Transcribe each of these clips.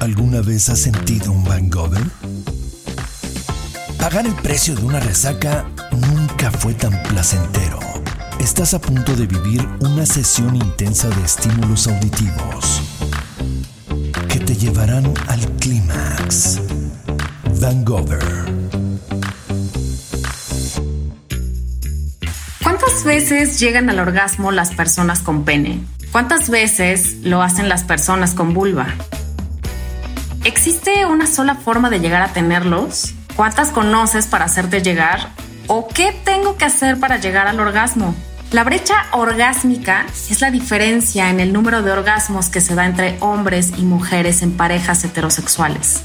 ¿Alguna vez has sentido un hangover? Pagar el precio de una resaca nunca fue tan placentero. Estás a punto de vivir una sesión intensa de estímulos auditivos que te llevarán al clímax. Hangover. ¿Cuántas veces llegan al orgasmo las personas con pene? ¿Cuántas veces lo hacen las personas con vulva? ¿Existe una sola forma de llegar a tenerlos? ¿Cuántas conoces para hacerte llegar? ¿O qué tengo que hacer para llegar al orgasmo? La brecha orgásmica es la diferencia en el número de orgasmos que se da entre hombres y mujeres en parejas heterosexuales.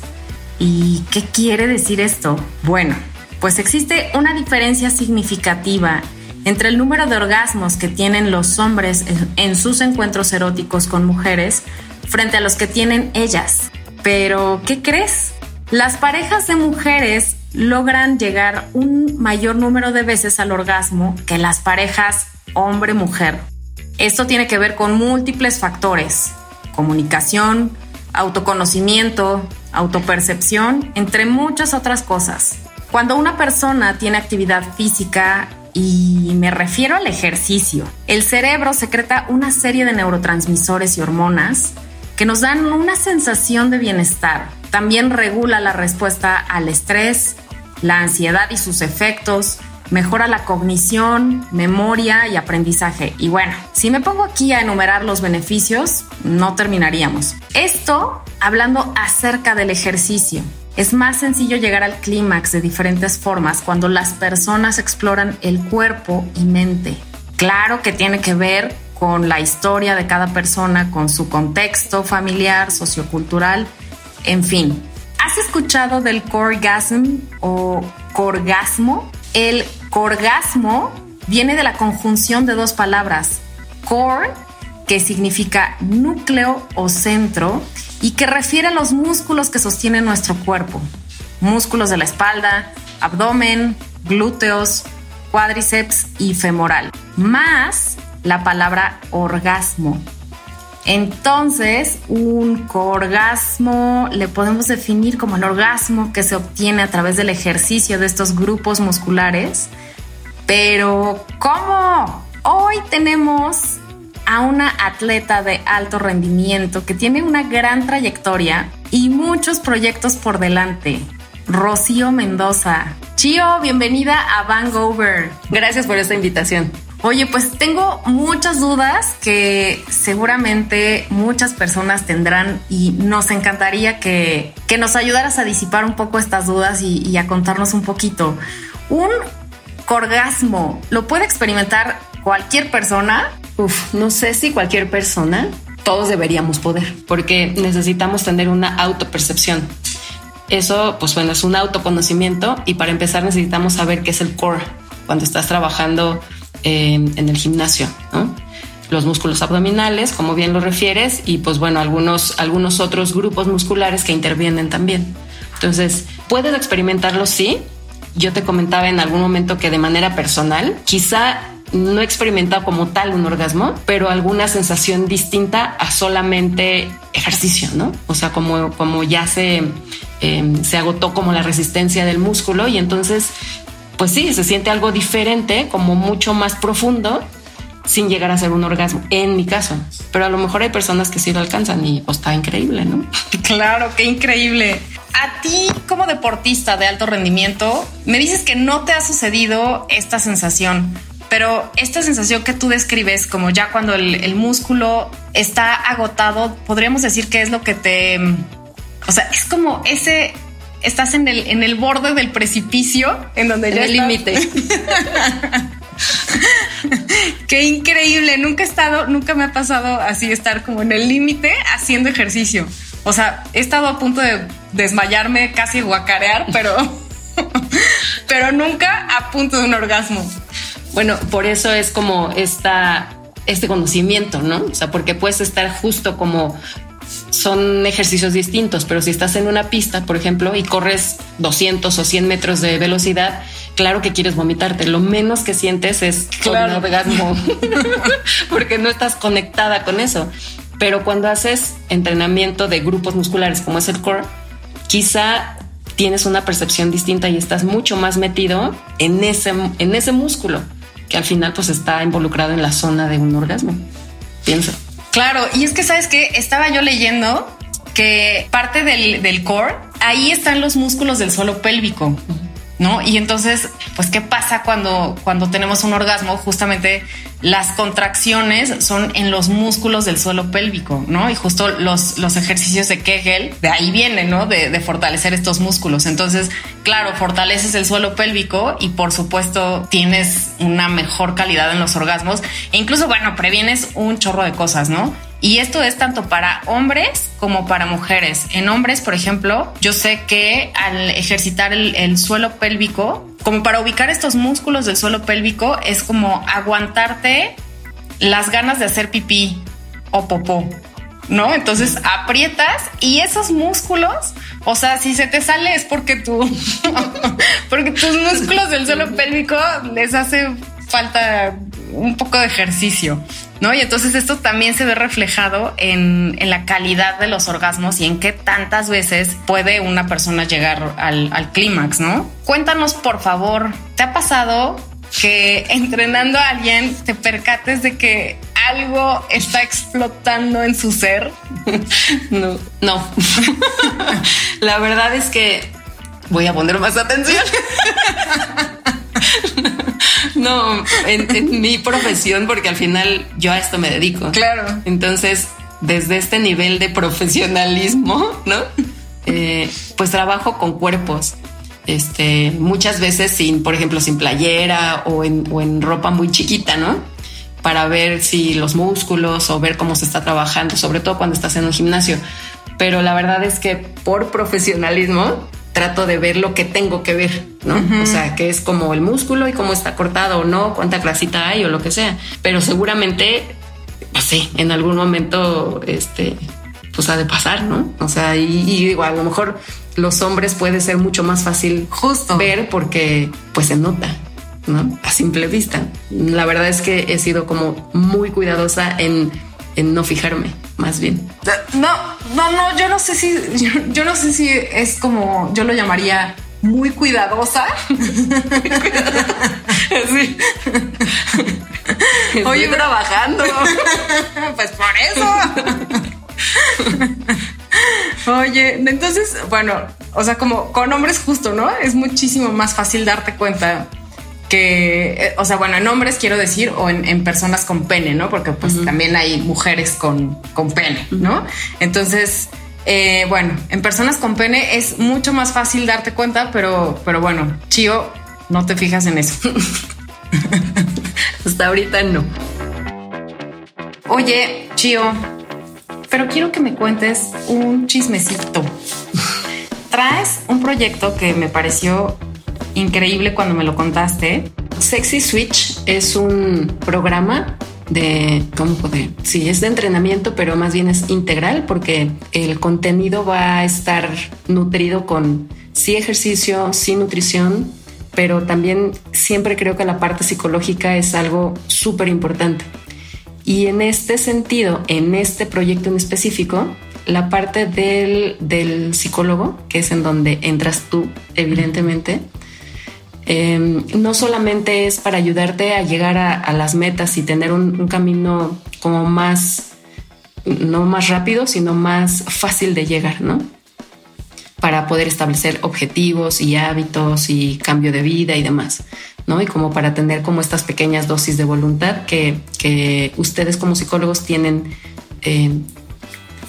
¿Y qué quiere decir esto? Bueno, pues existe una diferencia significativa entre el número de orgasmos que tienen los hombres en sus encuentros eróticos con mujeres frente a los que tienen ellas. Pero, ¿qué crees? Las parejas de mujeres logran llegar un mayor número de veces al orgasmo que las parejas hombre-mujer. Esto tiene que ver con múltiples factores, comunicación, autoconocimiento, autopercepción, entre muchas otras cosas. Cuando una persona tiene actividad física, y me refiero al ejercicio, el cerebro secreta una serie de neurotransmisores y hormonas que nos dan una sensación de bienestar. También regula la respuesta al estrés, la ansiedad y sus efectos, mejora la cognición, memoria y aprendizaje. Y bueno, si me pongo aquí a enumerar los beneficios, no terminaríamos. Esto hablando acerca del ejercicio. Es más sencillo llegar al clímax de diferentes formas cuando las personas exploran el cuerpo y mente. Claro que tiene que ver con la historia de cada persona, con su contexto familiar, sociocultural, en fin. ¿Has escuchado del corgasm o corgasmo? El corgasmo viene de la conjunción de dos palabras, core, que significa núcleo o centro, y que refiere a los músculos que sostienen nuestro cuerpo. Músculos de la espalda, abdomen, glúteos, cuádriceps y femoral. Más la palabra orgasmo. Entonces, un orgasmo le podemos definir como el orgasmo que se obtiene a través del ejercicio de estos grupos musculares. Pero, ¿cómo? Hoy tenemos a una atleta de alto rendimiento que tiene una gran trayectoria y muchos proyectos por delante. Rocío Mendoza. Chio, bienvenida a Vangover. Gracias por esta invitación. Oye, pues tengo muchas dudas que seguramente muchas personas tendrán y nos encantaría que, nos ayudaras a disipar un poco estas dudas y, y a contarnos un poquito. Un orgasmo, ¿lo puede experimentar cualquier persona? Uf, no sé si cualquier persona, todos deberíamos poder, porque necesitamos tener una autopercepción. Eso, pues bueno, es un autoconocimiento y para empezar necesitamos saber qué es el core cuando estás trabajando Em, en el gimnasio, los músculos abdominales, como bien lo refieres, y pues bueno, algunos, algunos otros grupos musculares que intervienen también. Entonces, puedes experimentarlo, sí. Yo te comentaba en algún momento que de manera personal, quizá no he experimentado como tal un orgasmo, pero alguna sensación distinta a solamente ejercicio, ¿no? O sea, como, como ya se, em, se agotó como la resistencia del músculo y entonces pues sí, se siente algo diferente, como mucho más profundo, sin llegar a ser un orgasmo, en mi caso. Pero a lo mejor hay personas que sí lo alcanzan y pues está increíble, ¿no? Claro, qué increíble. A ti como deportista de alto rendimiento, me dices que no te ha sucedido esta sensación, pero esta sensación que tú describes como ya cuando el, el músculo está agotado, podríamos decir que es lo que te... O sea, es como ese estás en el, en el borde del precipicio, en donde ya el límite. Qué increíble. Nunca he estado, nunca me ha pasado así estar como en el límite haciendo ejercicio. O sea, he estado a punto de desmayarme, casi guacarear, pero, pero nunca a punto de un orgasmo. Bueno, por eso es como esta, este conocimiento, ¿no? O sea, porque puedes estar justo como son ejercicios distintos, pero si estás en una pista, por ejemplo, y corres 200 o 100 metros de velocidad, claro que quieres vomitarte. Lo menos que sientes es claro. un orgasmo, porque no estás conectada con eso. Pero cuando haces entrenamiento de grupos musculares como es el core, quizá tienes una percepción distinta y estás mucho más metido en ese, en ese músculo que al final pues está involucrado en la zona de un orgasmo. Piensa. Claro, y es que sabes que estaba yo leyendo que parte del, del core, ahí están los músculos del suelo pélvico. ¿No? Y entonces, pues, ¿qué pasa cuando, cuando tenemos un orgasmo? Justamente las contracciones son en los músculos del suelo pélvico, ¿no? Y justo los, los ejercicios de Kegel, de ahí vienen, ¿no? De, de fortalecer estos músculos. Entonces, claro, fortaleces el suelo pélvico y por supuesto tienes una mejor calidad en los orgasmos e incluso, bueno, previenes un chorro de cosas, ¿no? Y esto es tanto para hombres como para mujeres. En hombres, por ejemplo, yo sé que al ejercitar el, suelo pélvico, como para ubicar estos músculos del suelo pélvico, es como aguantarte las ganas de hacer pipí o popó. ¿no? Entonces aprietas y esos músculos, o sea, si se te sale es porque tú, porque tus músculos del suelo pélvico les hace falta un poco de ejercicio. Y entonces esto también se ve reflejado en, la calidad de los orgasmos y en qué tantas veces puede una persona llegar al, al clímax, ¿no? Cuéntanos, por favor, ¿te ha pasado que entrenando a alguien te percates de que algo está explotando en su ser? No, no. la verdad es que voy a poner más atención. No, en, mi profesión, porque al final yo a esto me dedico. Claro. Entonces, desde este nivel de profesionalismo, ¿no? Eh, pues trabajo con cuerpos. Este, muchas veces sin, por ejemplo, sin playera o en, o en ropa muy chiquita, ¿no? Para ver si los músculos o ver cómo se está trabajando, sobre todo cuando estás en un gimnasio. Pero la verdad es que por profesionalismo trato de ver lo que tengo que ver, ¿no? O sea, que es como el músculo y cómo está cortado o no, cuánta grasita hay o lo que sea. Pero seguramente, pues sí, en algún momento, este, pues ha de pasar, ¿no? O sea, y, igual a lo mejor los hombres puede ser mucho más fácil Justo. ver porque pues se nota. ¿no? A simple vista. La verdad es que he sido como muy cuidadosa en en no fijarme, más bien. No, no, no, yo no sé si, yo, no sé si es como, yo lo llamaría muy cuidadosa. sí. Estoy trabajando. pues por eso. Oye, entonces, bueno, o sea, como con hombres justo, ¿no? Es muchísimo más fácil darte cuenta que, eh, o sea, bueno, en hombres quiero decir, o en, personas con pene, ¿no? Porque pues también hay mujeres con, con pene, ¿no? Entonces, eh, bueno, en personas con pene es mucho más fácil darte cuenta, pero, pero bueno, Chío, no te fijas en eso. Hasta ahorita no. Oye, Chío, pero quiero que me cuentes un chismecito. Traes un proyecto que me pareció increíble cuando me lo contaste. Sexy Switch es un programa de, ¿cómo poder? Sí, es de entrenamiento, pero más bien es integral porque el contenido va a estar nutrido con sí ejercicio, sí nutrición, pero también siempre creo que la parte psicológica es algo súper importante. Y en este sentido, en este proyecto en específico, la parte del, del psicólogo, que es en donde entras tú, evidentemente, Em, no solamente es para ayudarte a llegar a, las metas y tener un, camino como más, no más rápido, sino más fácil de llegar, ¿no? Para poder establecer objetivos y hábitos y cambio de vida y demás, ¿no? Y como para tener como estas pequeñas dosis de voluntad que, ustedes como psicólogos tienen, em,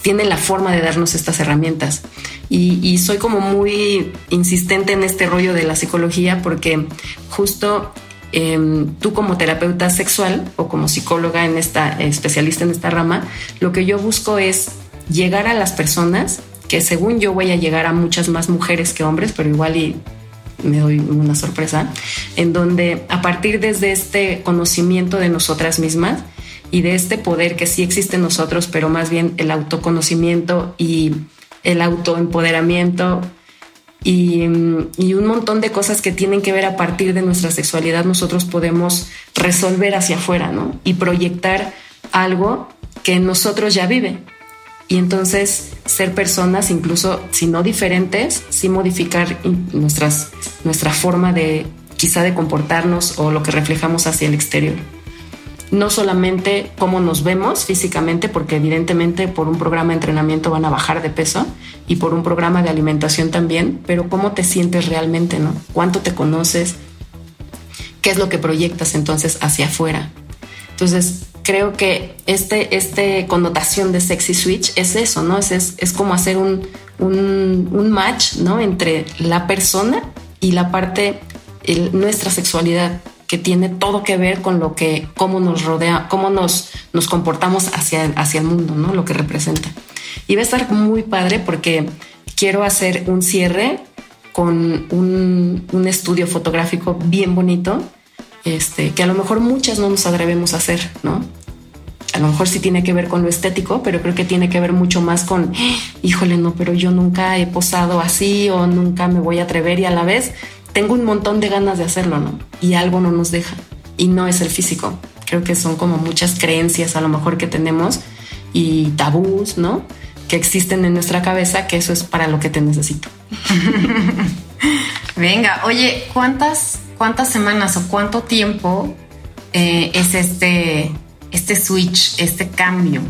tienen la forma de darnos estas herramientas. Y, soy como muy insistente en este rollo de la psicología porque justo em, tú como terapeuta sexual o como psicóloga en esta especialista en esta rama, lo que yo busco es llegar a las personas que según yo voy a llegar a muchas más mujeres que hombres, pero igual y me doy una sorpresa, en donde a partir desde este conocimiento de nosotras mismas y de este poder que sí existe en nosotros, pero más bien el autoconocimiento y el autoempoderamiento y, y, un montón de cosas que tienen que ver a partir de nuestra sexualidad, nosotros podemos resolver hacia afuera, ¿no? Y proyectar algo que en nosotros ya vive. y entonces ser personas, incluso si no diferentes, sí modificar nuestras, nuestra forma de quizá de comportarnos o lo que reflejamos hacia el exterior. No solamente cómo nos vemos físicamente, porque evidentemente por un programa de entrenamiento van a bajar de peso y por un programa de alimentación también, pero cómo te sientes realmente, ¿no? ¿Cuánto te conoces? ¿Qué es lo que proyectas entonces hacia afuera? Entonces, creo que este, este connotación de sexy switch es eso, ¿no? Es, es, como hacer un, un, match, ¿no? Entre la persona y la parte, nuestra sexualidad, que tiene todo que ver con lo que, cómo nos rodea, cómo nos, nos comportamos hacia, hacia el mundo, ¿no? Lo que representa. Y va a estar muy padre porque quiero hacer un cierre con un, un estudio fotográfico bien bonito este, que a lo mejor muchas no nos atrevemos a hacer, ¿no? A lo mejor sí tiene que ver con lo estético, pero creo que tiene que ver mucho más con, híjole, no, pero yo nunca he posado así o nunca me voy a atrever y a la vez tengo un montón de ganas de hacerlo, ¿no? Y algo no nos deja. Y no es el físico. Creo que son como muchas creencias a lo mejor que tenemos y tabús, ¿no? Que existen en nuestra cabeza, que eso es para lo que te necesito. Venga, oye, ¿cuántas ¿cuántas semanas o cuánto tiempo eh, es este, este switch, este cambio?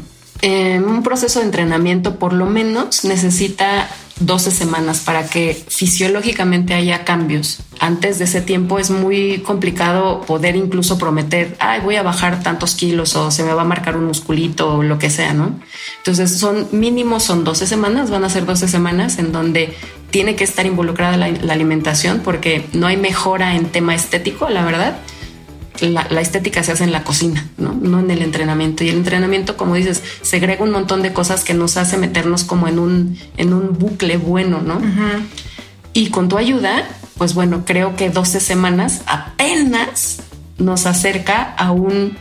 En un proceso de entrenamiento por lo menos necesita 12 semanas para que fisiológicamente haya cambios. Antes de ese tiempo es muy complicado poder incluso prometer, ay, voy a bajar tantos kilos o se me va a marcar un musculito o lo que sea, ¿no? Entonces son mínimos, son 12 semanas, van a ser 12 semanas en donde tiene que estar involucrada la, alimentación porque no hay mejora en tema estético, la verdad. La, estética se hace en la cocina, ¿no? no en el entrenamiento. Y el entrenamiento, como dices, segrega un montón de cosas que nos hace meternos como en un, en un bucle bueno, ¿no? Y con tu ayuda, pues bueno, creo que 12 semanas apenas nos acerca a un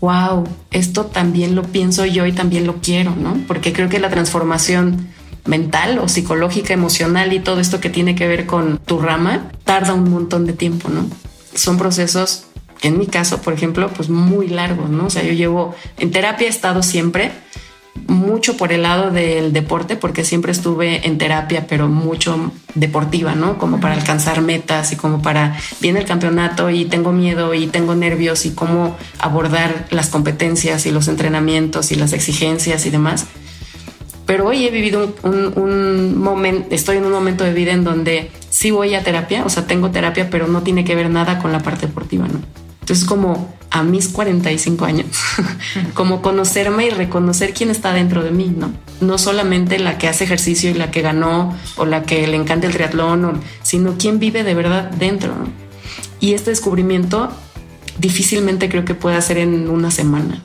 wow, esto también lo pienso yo y también lo quiero, ¿no? Porque creo que la transformación mental o psicológica, emocional y todo esto que tiene que ver con tu rama, tarda un montón de tiempo, ¿no? Son procesos, en mi caso, por ejemplo, pues muy largos, ¿no? O sea, yo llevo en terapia he estado siempre mucho por el lado del deporte, porque siempre estuve en terapia, pero mucho deportiva, ¿no? Como para alcanzar metas y como para, viene el campeonato y tengo miedo y tengo nervios y cómo abordar las competencias y los entrenamientos y las exigencias y demás. Pero hoy he vivido un, momento, estoy en un momento de vida en donde sí voy a terapia, o sea, tengo terapia, pero no tiene que ver nada con la parte deportiva, ¿no? Entonces, como a mis 45 años, como conocerme y reconocer quién está dentro de mí, ¿no? No solamente la que hace ejercicio y la que ganó o la que le encanta el triatlón, sino quién vive de verdad dentro. Y este descubrimiento difícilmente creo que pueda ser en una semana.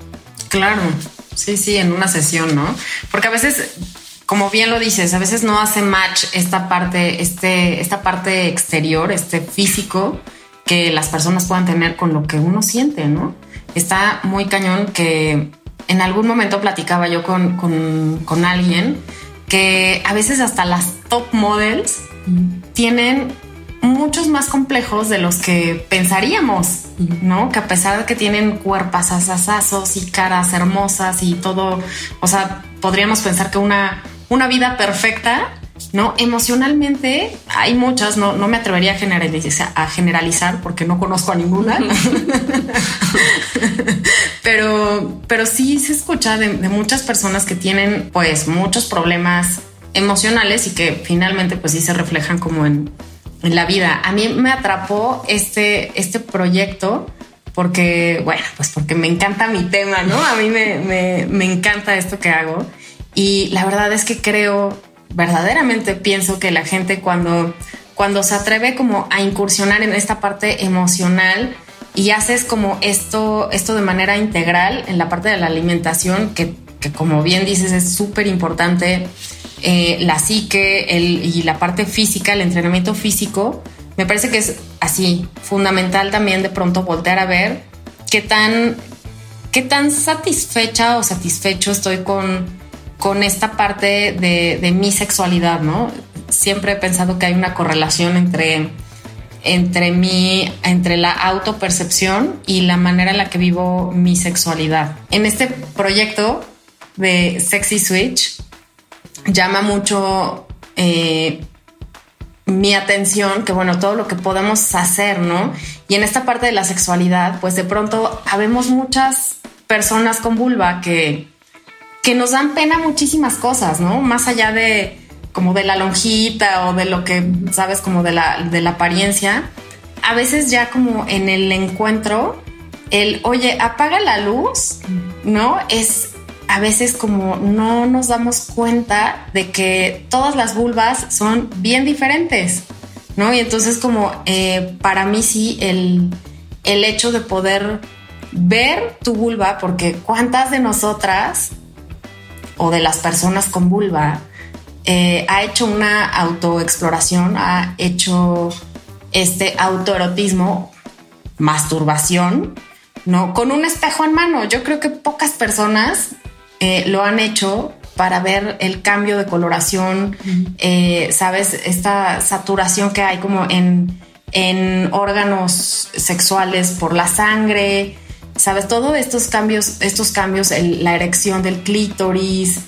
Claro. Sí, sí, en una sesión, ¿no? Porque a veces, como bien lo dices, a veces no hace match esta parte, este, esta parte exterior, este físico que las personas puedan tener con lo que uno siente, ¿no? Está muy cañón que en algún momento platicaba yo con, con, con alguien que a veces hasta las top models tienen muchos más complejos de los que pensaríamos, ¿no? Que a pesar de que tienen cuerpos asasazos y caras hermosas y todo, o sea, podríamos pensar que una, una vida perfecta, ¿no? Emocionalmente hay muchas, no, no me atrevería a generalizar, a generalizar porque no conozco a ninguna, pero, pero sí se escucha de, de muchas personas que tienen pues muchos problemas emocionales y que finalmente pues sí se reflejan como en en la vida. A mí me atrapó este, este proyecto porque, bueno, pues porque me encanta mi tema, ¿no? A mí me, me, encanta esto que hago. Y la verdad es que creo, verdaderamente pienso que la gente cuando, cuando se atreve como a incursionar en esta parte emocional y haces como esto, esto de manera integral en la parte de la alimentación, que, que como bien dices es súper importante eh, la psique y la parte física, el entrenamiento físico, me parece que es así, fundamental también de pronto voltear a ver qué tan, qué tan satisfecha o satisfecho estoy con, con esta parte de, mi sexualidad, ¿no? Siempre he pensado que hay una correlación entre entre mi, entre la autopercepción y la manera en la que vivo mi sexualidad. En este proyecto de Sexy Switch, llama mucho eh, mi atención que bueno, todo lo que podemos hacer, ¿no? Y en esta parte de la sexualidad, pues de pronto habemos muchas personas con vulva que, que nos dan pena muchísimas cosas, ¿no? Más allá de como de la lonjita o de lo que sabes como de la, de la apariencia, a veces ya como en el encuentro, el, oye, apaga la luz, ¿no? Es a veces como no nos damos cuenta de que todas las vulvas son bien diferentes, ¿no? Y entonces como eh, para mí sí el, el hecho de poder ver tu vulva, porque cuántas de nosotras o de las personas con vulva eh, ha hecho una autoexploración, ha hecho este autoerotismo, masturbación, ¿no? Con un espejo en mano. Yo creo que pocas personas eh, lo han hecho para ver el cambio de coloración, eh, sabes, esta saturación que hay como en, en órganos sexuales por la sangre, sabes, todos estos cambios, estos cambios, la erección del clítoris,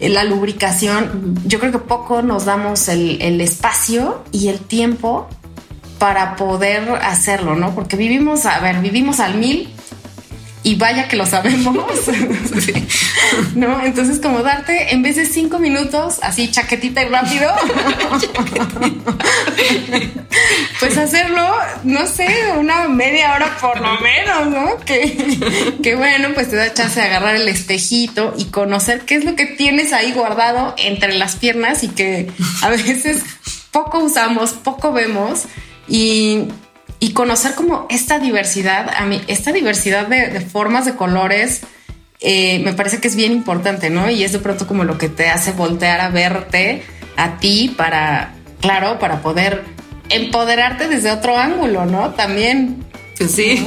la lubricación, yo creo que poco nos damos el, el espacio y el tiempo para poder hacerlo, ¿no? Porque vivimos, a ver, vivimos al mil y vaya que lo sabemos, ¿no? Entonces como darte en vez de cinco minutos, así chaquetita y rápido, pues hacerlo, no sé, una media hora por lo menos, ¿no? Que, que bueno, pues te da chance de agarrar el espejito y conocer qué es lo que tienes ahí guardado entre las piernas y que a veces poco usamos, poco vemos y y conocer como esta diversidad, a mí, esta diversidad de, formas, de colores, eh, me parece que es bien importante, ¿no? Y es de pronto como lo que te hace voltear a verte a ti para, claro, para poder empoderarte desde otro ángulo, ¿no? También. Pues sí.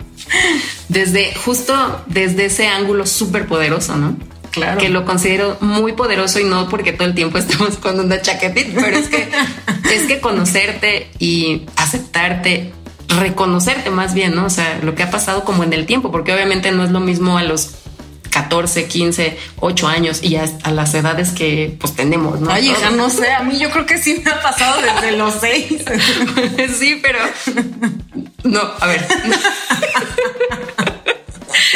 desde, justo desde ese ángulo súper poderoso, ¿no? Claro. Que lo considero muy poderoso y no porque todo el tiempo estemos con una chaquetita, pero es que es que conocerte y aceptarte, reconocerte más bien, ¿no? O sea, lo que ha pasado como en el tiempo, porque obviamente no es lo mismo a los 14, 15, 8 años y a, las edades que pues tenemos, ¿no? Ay, hija, no sé, a mí yo creo que sí me ha pasado desde los 6. sí, pero no, a ver.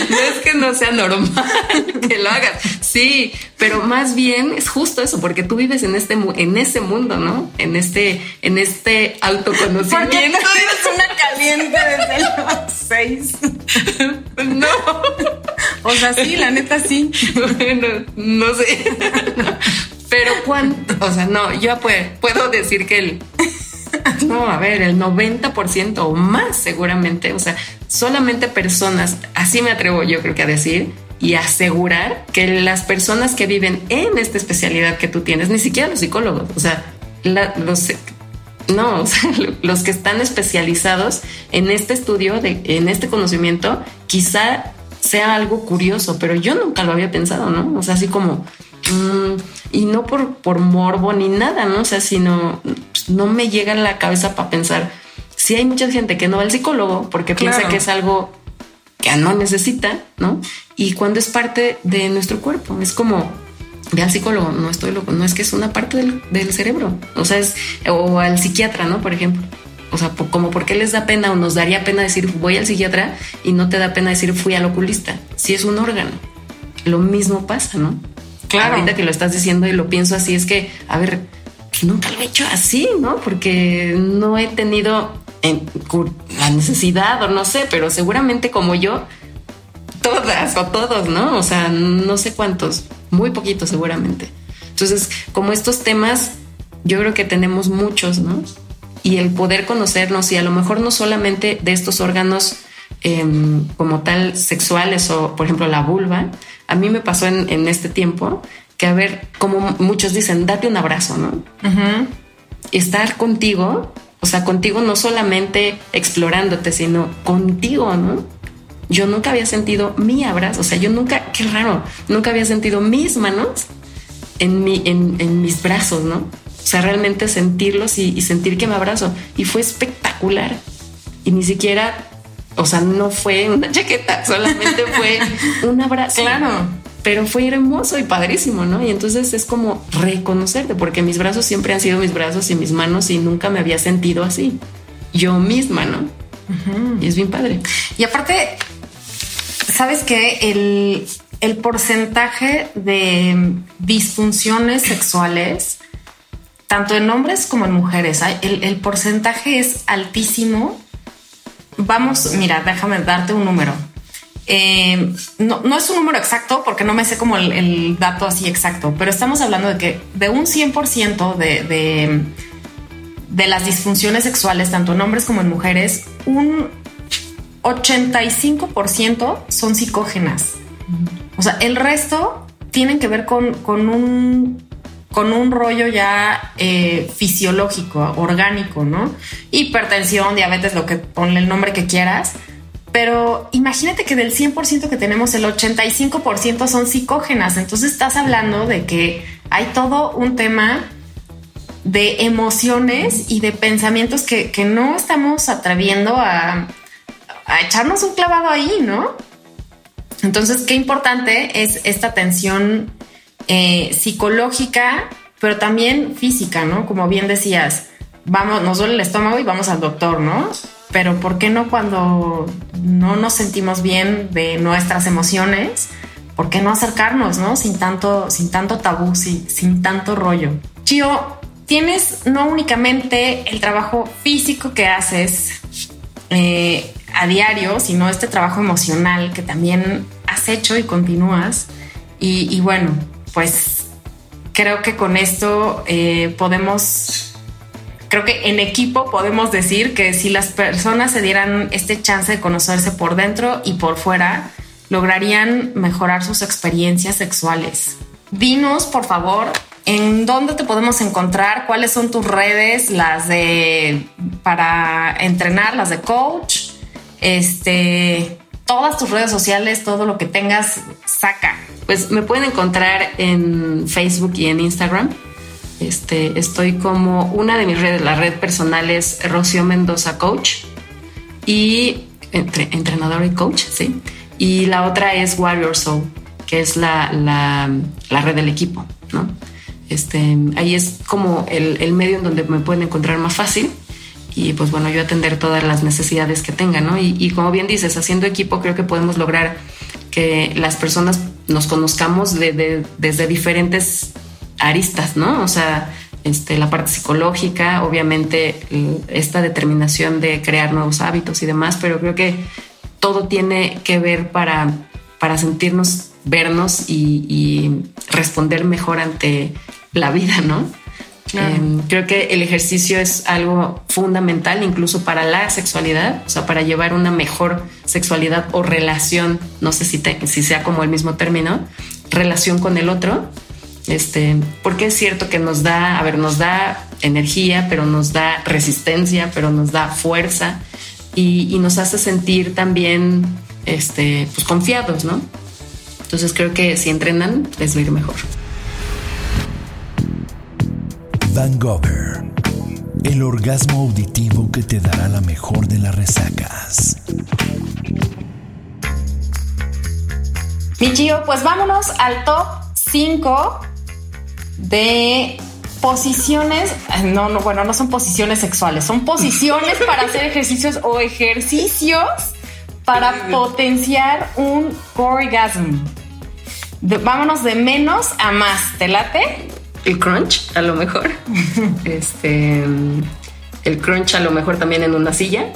No es que no sea normal que lo hagas, sí, pero más bien es justo eso, porque tú vives en este en ese mundo, ¿no? En este en este autoconocimiento. Porque tú eres una caliente desde los seis. No. O sea, sí, la neta sí. Bueno, no sé. Pero cuánto, o sea, no, yo puedo decir que el no, a ver, el 90% o más seguramente, o sea, solamente personas, así me atrevo yo creo a decir y asegurar que las personas que viven en esta especialidad que tú tienes, ni siquiera los psicólogos, o sea, los no, los que están especializados en este estudio, de, en este conocimiento, quizá sea algo curioso, pero yo nunca lo había pensado, ¿no? O sea, así como, mm, y no por, por morbo ni nada, ¿no? O sea, sino, no me llega a la cabeza para pensar, si hay mucha gente que no va al psicólogo porque piensa que es algo que no necesita, ¿no? Y cuando es parte de nuestro cuerpo, es como, ve al psicólogo, no estoy loco, no es que es una parte del, cerebro, o sea, es, o al psiquiatra, ¿no? Por ejemplo. O sea, como por qué les da pena o nos daría pena decir voy al psiquiatra y no te da pena decir fui al oculista. Si es un órgano, lo mismo pasa, ¿no? Claro. Ahorita que lo estás diciendo y lo pienso así, es que, a ver, nunca lo he hecho así, ¿no? Porque no he tenido la necesidad o no sé, pero seguramente como yo, todas o todos, ¿no? O sea, no sé cuántos, muy poquitos seguramente. Entonces, como estos temas, yo creo que tenemos muchos, ¿no? Y el poder conocernos y a lo mejor no solamente de estos órganos em, como tal sexuales o, por ejemplo, la vulva, a mí me pasó en, este tiempo que, a ver, como muchos dicen, date un abrazo, ¿no? Estar contigo o sea, contigo no solamente explorándote, sino contigo, ¿no? Yo nunca había sentido mi abrazo, o sea, yo nunca, qué raro, nunca había sentido mis manos en, mi, en, mis brazos, ¿no? O sea, realmente sentirlos y, sentir que me abrazo. Y fue espectacular. Y ni siquiera, o sea, no fue una chaqueta, solamente fue un abrazo. Claro. Pero fue hermoso y padrísimo, ¿no? Y entonces es como reconocerte, porque mis brazos siempre han sido mis brazos y mis manos y nunca me había sentido así, yo misma, ¿no? Y es bien padre. Y aparte, ¿sabes qué? El, el porcentaje de disfunciones sexuales, tanto en hombres como en mujeres, el, el porcentaje es altísimo. Vamos, mira, déjame darte un número. Eh, no, no, es un número exacto porque no me sé como el, dato así exacto, pero estamos hablando de que de un 100% de, de, de, las disfunciones sexuales, tanto en hombres como en mujeres, un 85% son psicógenas. O sea, el resto tienen que ver con, con un con un rollo ya eh, fisiológico, orgánico, ¿no? Hipertensión, diabetes, lo que ponle el nombre que quieras pero imagínate que del 100% que tenemos, el 85% son psicógenas. Entonces estás hablando de que hay todo un tema de emociones y de pensamientos que, no estamos atreviendo a, echarnos un clavado ahí, ¿no? Entonces, qué importante es esta tensión eh, psicológica, pero también física, ¿no? Como bien decías, vamos, nos duele el estómago y vamos al doctor, ¿no? Pero ¿por qué no cuando no nos sentimos bien de nuestras emociones? ¿Por qué no acercarnos, no? Sin tanto, sin tanto tabú, sin, sin tanto rollo. Chio, tienes no únicamente el trabajo físico que haces eh, a diario, sino este trabajo emocional que también has hecho y continúas. Y, bueno, pues creo que con esto eh, podemos creo que en equipo podemos decir que si las personas se dieran este chance de conocerse por dentro y por fuera, lograrían mejorar sus experiencias sexuales. Dinos, por favor, en dónde te podemos encontrar, cuáles son tus redes, las de para entrenar, las de coach, este, todas tus redes sociales, todo lo que tengas, saca. Pues me pueden encontrar en Facebook y en Instagram este, estoy como una de mis redes, la red personal es Rocío Mendoza Coach y entre, entrenador y coach, sí. Y la otra es Warrior Soul, que es la, la, red del equipo, ¿no? Este, ahí es como el, el, medio en donde me pueden encontrar más fácil y pues bueno, yo atender todas las necesidades que tengan, ¿no? Y, como bien dices, haciendo equipo creo que podemos lograr que las personas nos conozcamos de, desde diferentes aristas, ¿no? O sea, este, la parte psicológica, obviamente esta determinación de crear nuevos hábitos y demás, pero creo que todo tiene que ver para, para sentirnos, vernos y, responder mejor ante la vida, ¿no? Em, creo que el ejercicio es algo fundamental incluso para la sexualidad, o sea, para llevar una mejor sexualidad o relación, no sé si, si sea como el mismo término, relación con el otro este, porque es cierto que nos da, a ver, nos da energía, pero nos da resistencia, pero nos da fuerza y, nos hace sentir también, este, pues confiados, ¿no? Entonces creo que si entrenan les va a ir mejor. Van Gogher, el orgasmo auditivo que te dará la mejor de las resacas. Mi pues vámonos al top 5 de posiciones, no, no, bueno, no son posiciones sexuales, son posiciones para hacer ejercicios o ejercicios para potenciar un orgasm. vámonos de menos a más, ¿te late? El crunch, a lo mejor. este, el crunch a lo mejor también en una silla,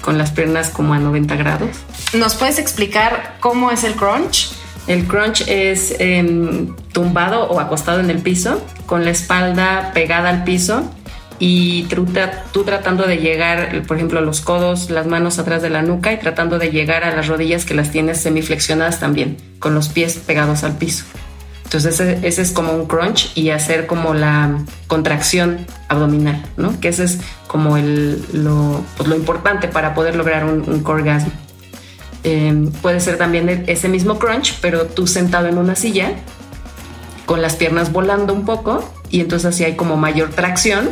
con las piernas como a 90 grados. ¿Nos puedes explicar cómo es el crunch? El crunch es em, tumbado o acostado en el piso, con la espalda pegada al piso y tú, tratando de llegar, por ejemplo, los codos, las manos atrás de la nuca y tratando de llegar a las rodillas que las tienes semiflexionadas también, con los pies pegados al piso. Entonces ese, es como un crunch y hacer como la contracción abdominal, ¿no? Que ese es como lo, pues, importante para poder lograr un, un orgasmo. Em, puede ser también ese mismo crunch, pero tú sentado en una silla con las piernas volando un poco y entonces así hay como mayor tracción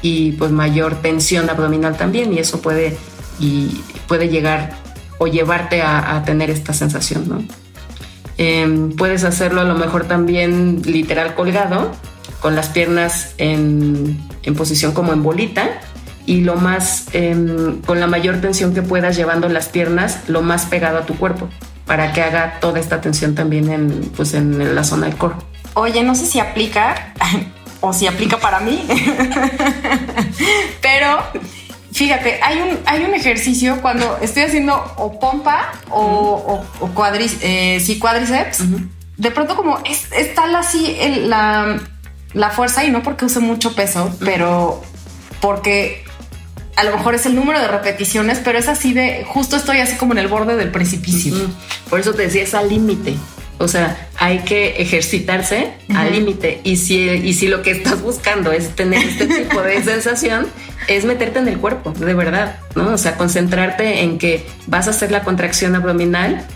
y pues mayor tensión abdominal también y eso puede y puede llegar o llevarte a, tener esta sensación, ¿no? Em, puedes hacerlo a lo mejor también literal colgado, con las piernas en, en posición como en bolita y lo más, em, con la mayor tensión que puedas, llevando las piernas lo más pegado a tu cuerpo para que haga toda esta tensión también en, pues en la zona del core. Oye, no sé si aplica o si aplica para mí, pero fíjate, hay un, hay un ejercicio cuando estoy haciendo o pompa o, o, eh, cuádriceps, de pronto como es, es tal así la, la, fuerza y no porque use mucho peso, pero porque a lo mejor es el número de repeticiones, pero es así de justo estoy así como en el borde del precipicio. Por eso te decía, es al límite. O sea, hay que ejercitarse al límite. Y si, y si lo que estás buscando es tener este tipo de sensación, es meterte en el cuerpo, de verdad, ¿no? O sea, concentrarte en que vas a hacer la contracción abdominal,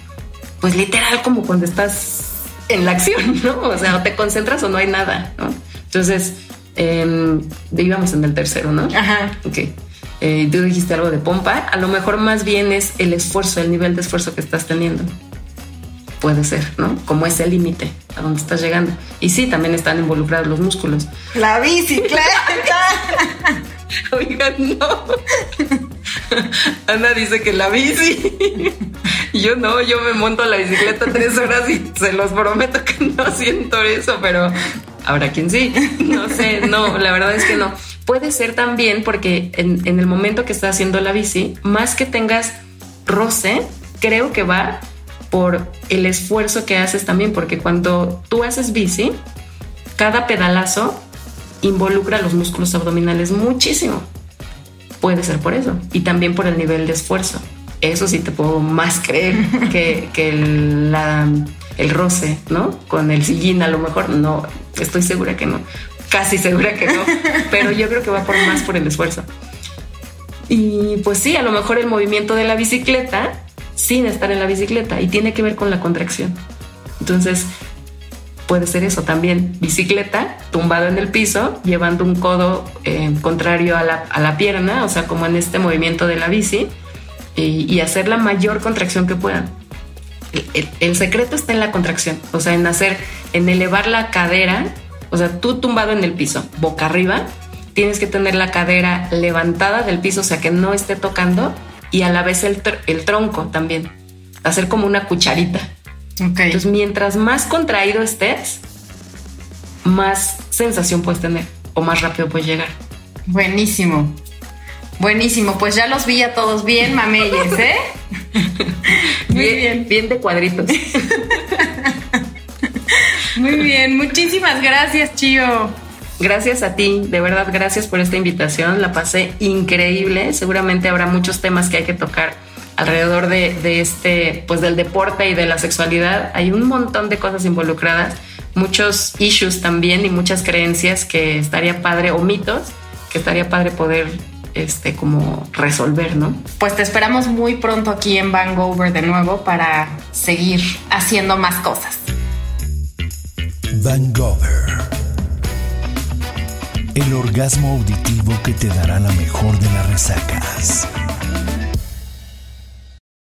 pues literal como cuando estás en la acción, ¿no? O sea, o te concentras o no hay nada, ¿no? Entonces, eh, íbamos en el tercero, ¿no? Ajá. Ok. Eh, tú dijiste algo de pompa, a lo mejor más bien es el esfuerzo, el nivel de esfuerzo que estás teniendo. Puede ser, ¿no? Como ese límite a donde estás llegando. Y sí, también están involucrados los músculos. La bicicleta. Oigan, no. Ana dice que la bici. Yo no, yo me monto a la bicicleta tres horas y se los prometo que no siento eso, pero habrá quien sí. No sé, no, la verdad es que no. Puede ser también porque en, el momento que estás haciendo la bici, más que tengas roce, creo que va por el esfuerzo que haces también, porque cuando tú haces bici, cada pedalazo involucra los músculos abdominales muchísimo. Puede ser por eso. Y también por el nivel de esfuerzo. Eso sí te puedo más creer que, el, el roce, ¿no? Con el sillín a lo mejor no, estoy segura que no casi segura que no, pero yo creo que va por más por el esfuerzo. Y pues sí, a lo mejor el movimiento de la bicicleta sin estar en la bicicleta y tiene que ver con la contracción. Entonces, puede ser eso también, bicicleta tumbado en el piso, llevando un codo eh, contrario a la, pierna, o sea, como en este movimiento de la bici, y, hacer la mayor contracción que puedan. El, el, secreto está en la contracción, o sea, en hacer, en elevar la cadera o sea, tú tumbado en el piso, boca arriba, tienes que tener la cadera levantada del piso, o sea, que no esté tocando, y a la vez el, tronco también. Hacer como una cucharita. Okay. Entonces, mientras más contraído estés, más sensación puedes tener o más rápido puedes llegar. Buenísimo. Buenísimo, pues ya los vi a todos bien mameyes, ¿eh? Muy bien, bien de cuadritos. Muy bien, muchísimas gracias, Chío. Gracias a ti, de verdad, gracias por esta invitación. La pasé increíble. Seguramente habrá muchos temas que hay que tocar alrededor de, este, pues del deporte y de la sexualidad. Hay un montón de cosas involucradas, muchos issues también y muchas creencias que estaría padre, o mitos, que estaría padre poder este, como resolver, ¿no? Pues te esperamos muy pronto aquí en Vancouver de nuevo para seguir haciendo más cosas. Van Gogh. El orgasmo auditivo que te dará la mejor de las resacas.